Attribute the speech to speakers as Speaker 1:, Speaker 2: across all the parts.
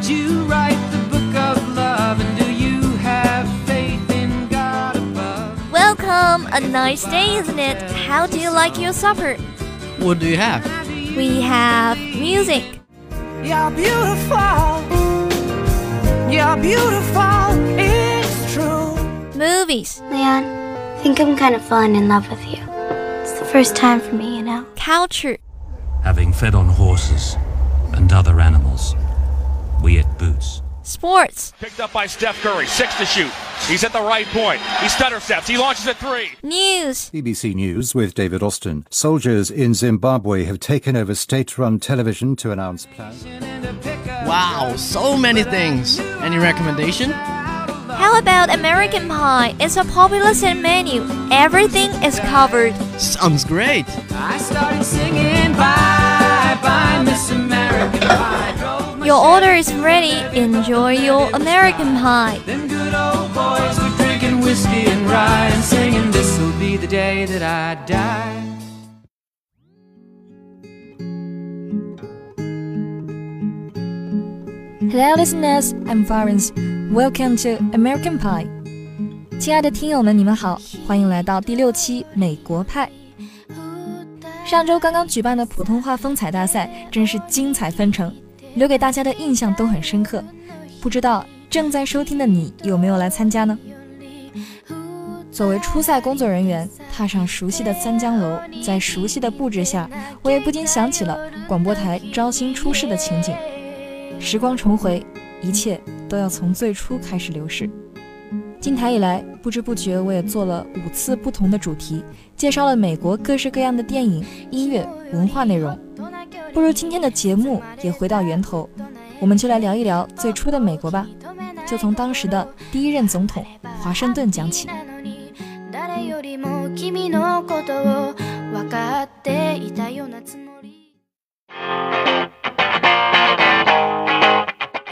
Speaker 1: did you write the book of love? And do you have faith in God above?
Speaker 2: Welcome, a nice day, isn't it? How do you like your supper?
Speaker 3: What do you have?
Speaker 2: We have music.
Speaker 1: You're beautiful. You're beautiful. It's true.
Speaker 2: movies,
Speaker 4: Leon, I think I'm kind of falling in love with you. It's the first time for me, you know.
Speaker 2: culture,
Speaker 5: having fed on horses and other animals. We ate boots.
Speaker 2: sports,
Speaker 6: Picked up by Steph Curry, six to shoot. He's at the right point. He stutter steps. He launches at three.
Speaker 2: news,
Speaker 7: BBC News with David Austin. Soldiers in Zimbabwe have taken over state run television to announce plans.
Speaker 3: Wow, so many things. Any recommendation?
Speaker 2: How about American Pie? It's a popular set menu. Everything is covered.
Speaker 3: Sounds great.
Speaker 1: I started singing bye bye, Miss American Pie. Drove my
Speaker 2: Your order is ready. Enjoy your American Pie.
Speaker 1: Them good old boys were drinking whiskey and rye and singing, This'll be the day that I die.
Speaker 8: Hello, listeners. I'm Florence. Welcome to American Pie. 亲爱的听友们，你们好，欢迎来到第六期美国派。上周刚刚举办的普通话风采大赛真是精彩纷呈， 留给大家的印象都很深刻。不知道正在收听的你有没有来参加呢？作为初赛工作人员，踏上熟悉的三江楼，在熟悉的布置下，我也不禁想起了广播台招新初试的情景。时光重回，一切都要从最初开始流逝。进台以来，不知不觉我也做了五次不同的主题，介绍了美国各式各样的电影、音乐、文化内容。不如今天的节目也回到源头，我们就来聊一聊最初的美国吧，就从当时的第一任总统华盛顿讲起。
Speaker 4: 誰よりも君のことを分かっていたようなつもり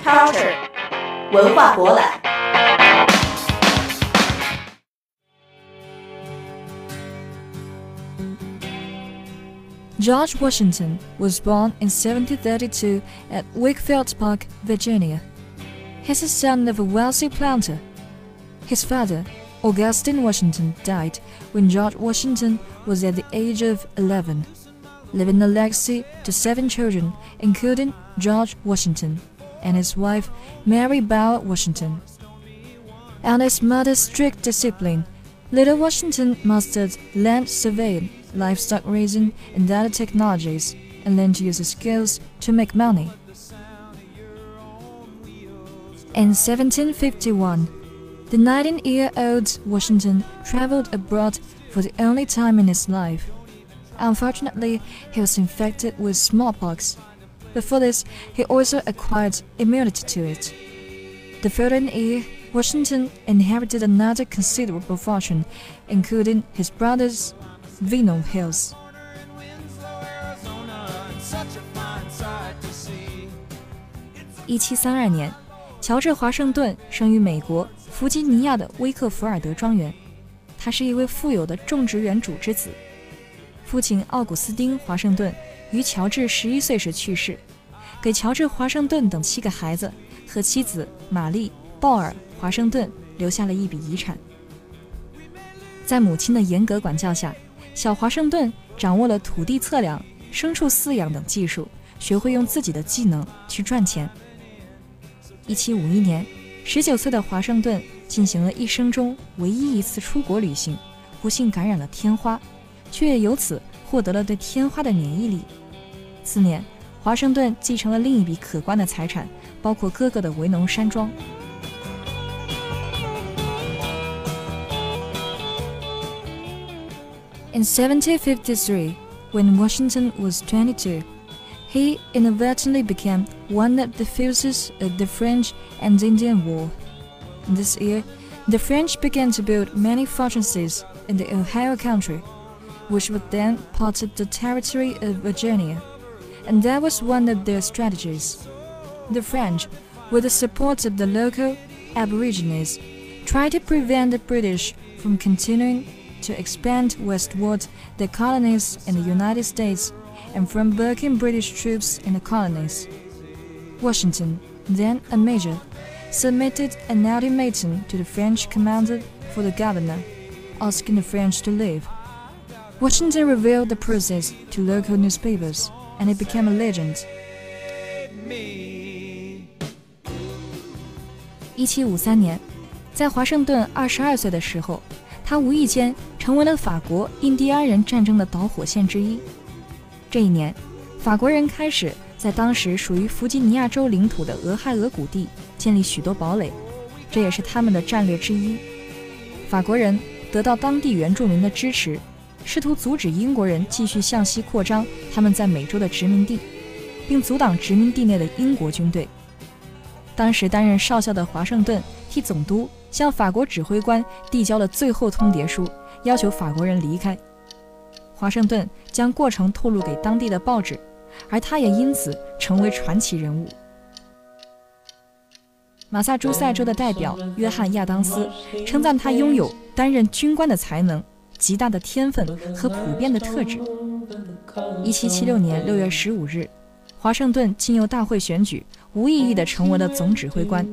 Speaker 9: Culture 文化博览。
Speaker 8: George Washington was born in 1732 at Wakefield Park, Virginia. He He's the son of a wealthy planter. His father, Augustine Washington, died when George Washington was at the age of 11, leaving a legacy to seven children, including George Washington and his wife, Mary Bauer Washington. Under his mother's strict discipline, little Washington mastered land surveying, livestock raising, and other technologies, and learned to use his skills to make money. In 1751, the 19 year old Washington traveled abroad for the only time in his life. Unfortunately, he was infected with smallpox. Before this, he also acquired immunity to it. The following year, Washington inherited another considerable fortune, including his brother's Vinom Hills. 一七三二年，乔治·华盛顿生于美国弗吉尼亚的威克福尔德庄园。他是一位富有的种植园主之子。父亲奥古斯丁·华盛顿于乔治十一岁时去世，给乔治·华盛顿等七个孩子和妻子玛丽·鲍尔·华盛顿留下了一笔遗产。在母亲的严格管教下，小华盛顿掌握了土地测量、牲畜饲养等技术，学会用自己的技能去赚钱。一七五一年，十九岁的华盛顿进行了一生中唯一一次出国旅行，不幸感染了天花，却也由此获得了对天花的免疫力。次年，华盛顿继承了另一笔可观的财产，包括哥哥的维农山庄。In 1753, when Washington was 22, he inadvertently became one of the fugitives of the French and Indian War. This year, the French began to build many fortresses in the Ohio country, which was then part of the territory of Virginia, and that was one of their strategies. The French, with the support of the local Aborigines, tried to prevent the British from continuing to expand westward their colonies in the United States and from embarking British troops in the colonies. Washington, then a major, submitted an ultimatum to the French commander for the governor, asking the French to leave. Washington revealed the process to local newspapers, and it became a legend. 一七五三年，在华盛顿二十二岁的时候， 他无意间成为了法国印第安人战争的导火线之一。这一年，法国人开始在当时属于弗吉尼亚州领土的俄亥俄谷地建立许多堡垒，这也是他们的战略之一。法国人得到当地原住民的支持，试图阻止英国人继续向西扩张他们在美洲的殖民地，并阻挡殖民地内的英国军队。当时担任少校的华盛顿总督向法国指挥官递交了最后通牒书，要求法国人离开。华盛顿将过程透露给当地的报纸，而他也因此成为传奇人物。马萨诸塞州的代表约翰·亚当斯称赞他拥有担任军官的才能、极大的天分和普遍的特质。1776年6月15日，华盛顿经由大会选举。无意义地成为了总指挥官。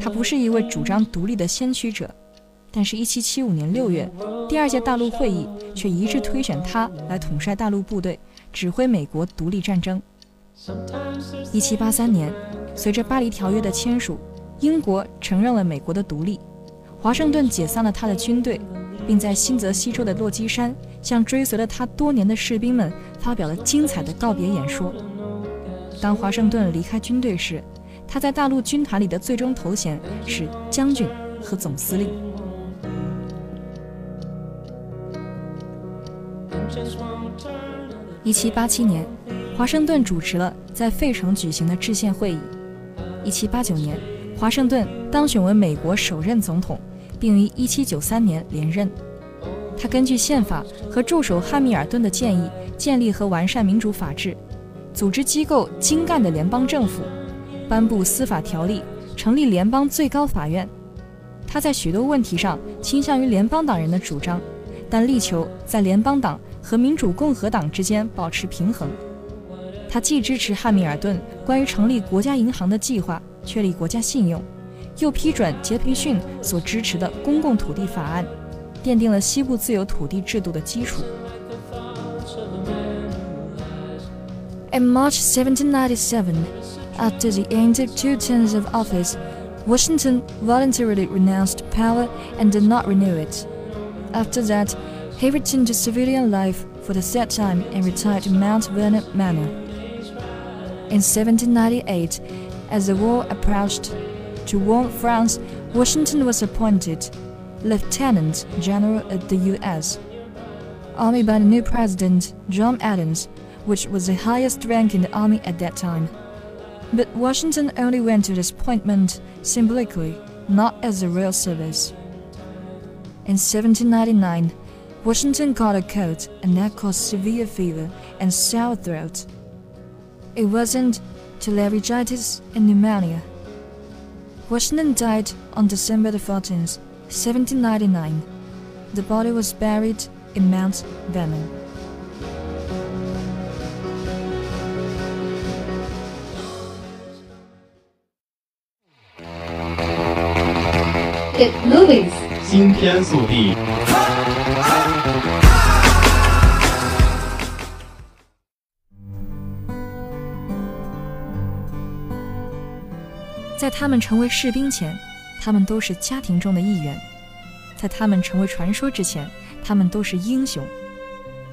Speaker 8: 他不是一位主张独立的先驱者，但是1775年6月，第二届大陆会议却一致推选他来统帅大陆部队，指挥美国独立战争。1783年，随着巴黎条约的签署，英国承认了美国的独立。华盛顿解散了他的军队，并在新泽西州的落基山向追随了他多年的士兵们发表了精彩的告别演说。当华盛顿离开军队时，他在大陆军团里的最终头衔是将军和总司令。一七八七年，华盛顿主持了在费城举行的制宪会议。一七八九年，华盛顿当选为美国首任总统，并于一七九三年连任。他根据宪法和助手汉密尔顿的建议，建立和完善民主法治。组织机构精干的联邦政府，颁布司法条例，成立联邦最高法院。他在许多问题上倾向于联邦党人的主张，但力求在联邦党和民主共和党之间保持平衡。他既支持汉密尔顿关于成立国家银行的计划，确立国家信用，又批准杰培逊所支持的公共土地法案，奠定了西部自由土地制度的基础。In March 1797, after the end of two terms of office, Washington voluntarily renounced power and did not renew it. After that, he returned to civilian life for the third time and retired to Mount Vernon Manor. In 1798, as the war approached, to warn France, Washington was appointed Lieutenant General of the U.S. Army by the new president, John Adams, which was the highest rank in the army at that time. But Washington only went to this appointment symbolically, not as a real service. In 1799, Washington caught a cold, and that caused severe fever and sore throat. It wasn't laryngitis and pneumonia. Washington died on December the 14th, 1799. The body was buried in Mount Vernon.
Speaker 9: Get movies，
Speaker 10: 新天速递。
Speaker 8: 在他们成为士兵前，他们都是家庭中的一员；在他们成为传说之前，他们都是英雄。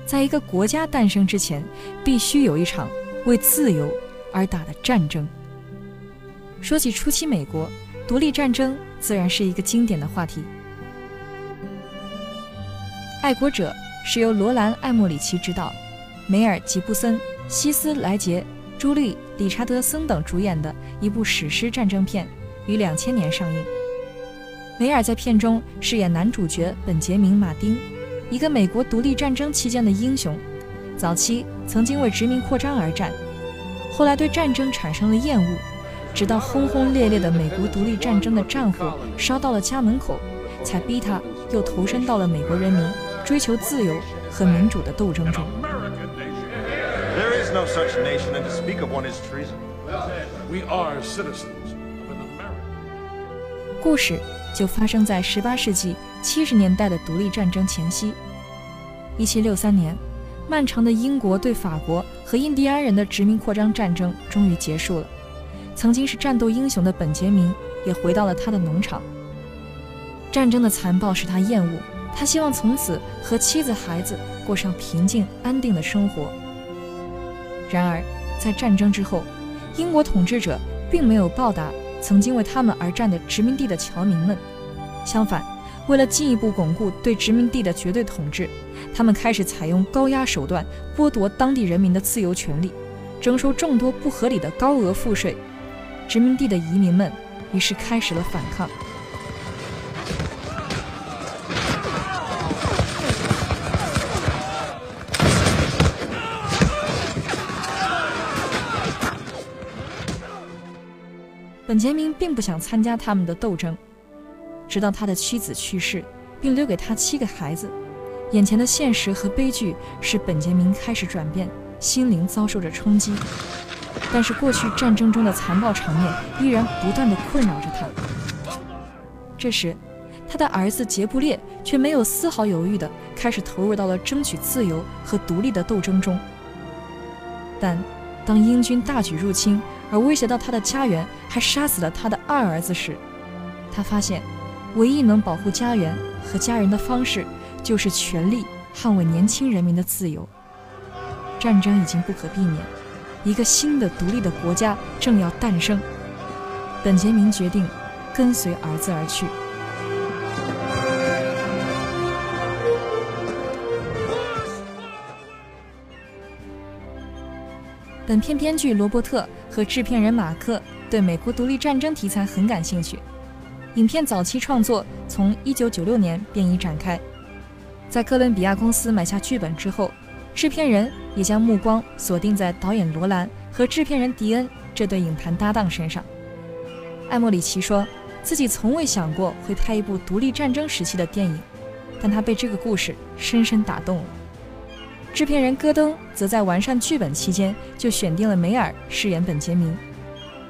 Speaker 8: 在一个国家诞生之前，必须有一场为自由而打的战争。说起初期美国独立战争。自然是一个经典的话题。《爱国者》是由罗兰·艾默里奇执导，梅尔·吉布森、希斯莱杰、朱莉·理查德森等主演的一部史诗战争片，于两千年上映。梅尔在片中饰演男主角本杰明·马丁，一个美国独立战争期间的英雄。早期曾经为殖民扩张而战，后来对战争产生了厌恶。直到轰轰烈烈的美国独立战争的战火烧到了家门口，才逼他又投身到了美国人民追求自由和民主的斗争中。
Speaker 11: There is no such nation, and to speak of one is treason.
Speaker 12: We are citizens of an America.
Speaker 8: 故事就发生在18世纪70年代的独立战争前夕。1763年，漫长的英国对法国和印第安人的殖民扩张战争终于结束了。曾经是战斗英雄的本杰明也回到了他的农场。战争的残暴使他厌恶，他希望从此和妻子、孩子过上平静安定的生活。然而，在战争之后，英国统治者并没有报答曾经为他们而战的殖民地的侨民们，相反，为了进一步巩固对殖民地的绝对统治，他们开始采用高压手段剥夺当地人民的自由权利，征收众多不合理的高额赋税。殖民地的移民们于是开始了反抗。本杰明并不想参加他们的斗争，直到他的妻子去世，并留给他七个孩子，眼前的现实和悲剧使本杰明开始转变，心灵遭受着冲击。但是过去战争中的残暴场面依然不断地困扰着他。这时，他的儿子杰布列却没有丝毫犹豫地开始投入到了争取自由和独立的斗争中。但当英军大举入侵而威胁到他的家园，还杀死了他的二儿子时，他发现，唯一能保护家园和家人的方式，就是全力捍卫年轻人民的自由。战争已经不可避免。一个新的独立的国家正要诞生，本杰明决定跟随儿子而去。本片编剧罗伯特和制片人马克对美国独立战争题材很感兴趣，影片早期创作从1996年便已展开，在哥伦比亚公司买下剧本之后。制片人也将目光锁定在导演罗兰和制片人迪恩这对影坛搭档身上。艾莫里奇说自己从未想过会拍一部独立战争时期的电影，但他被这个故事深深打动了。制片人戈登则在完善剧本期间就选定了梅尔饰演本杰明，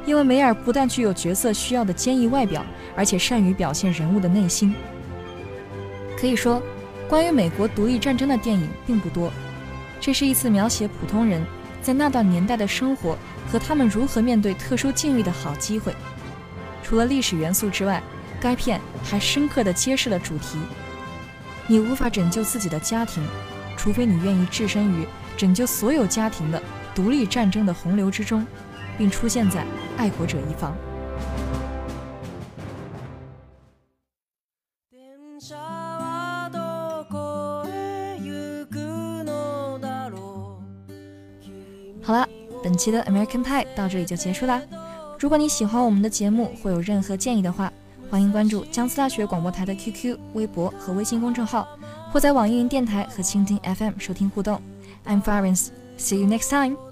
Speaker 8: 因为梅尔不但具有角色需要的坚毅外表，而且善于表现人物的内心。可以说，关于美国独立战争的电影并不多。这是一次描写普通人在那段年代的生活和他们如何面对特殊境遇的好机会。除了历史元素之外，该片还深刻地揭示了主题：你无法拯救自己的家庭，除非你愿意置身于拯救所有家庭的独立战争的洪流之中，并出现在爱国者一方。好了，本期的 American Pie 到这里就结束啦。如果你喜欢我们的节目，或有任何建议的话，欢迎关注江苏大学广播台的 QQ、微博和微信公众号，或在网易云电台和蜻蜓 FM 收听互动。I'm Florence，see you next time。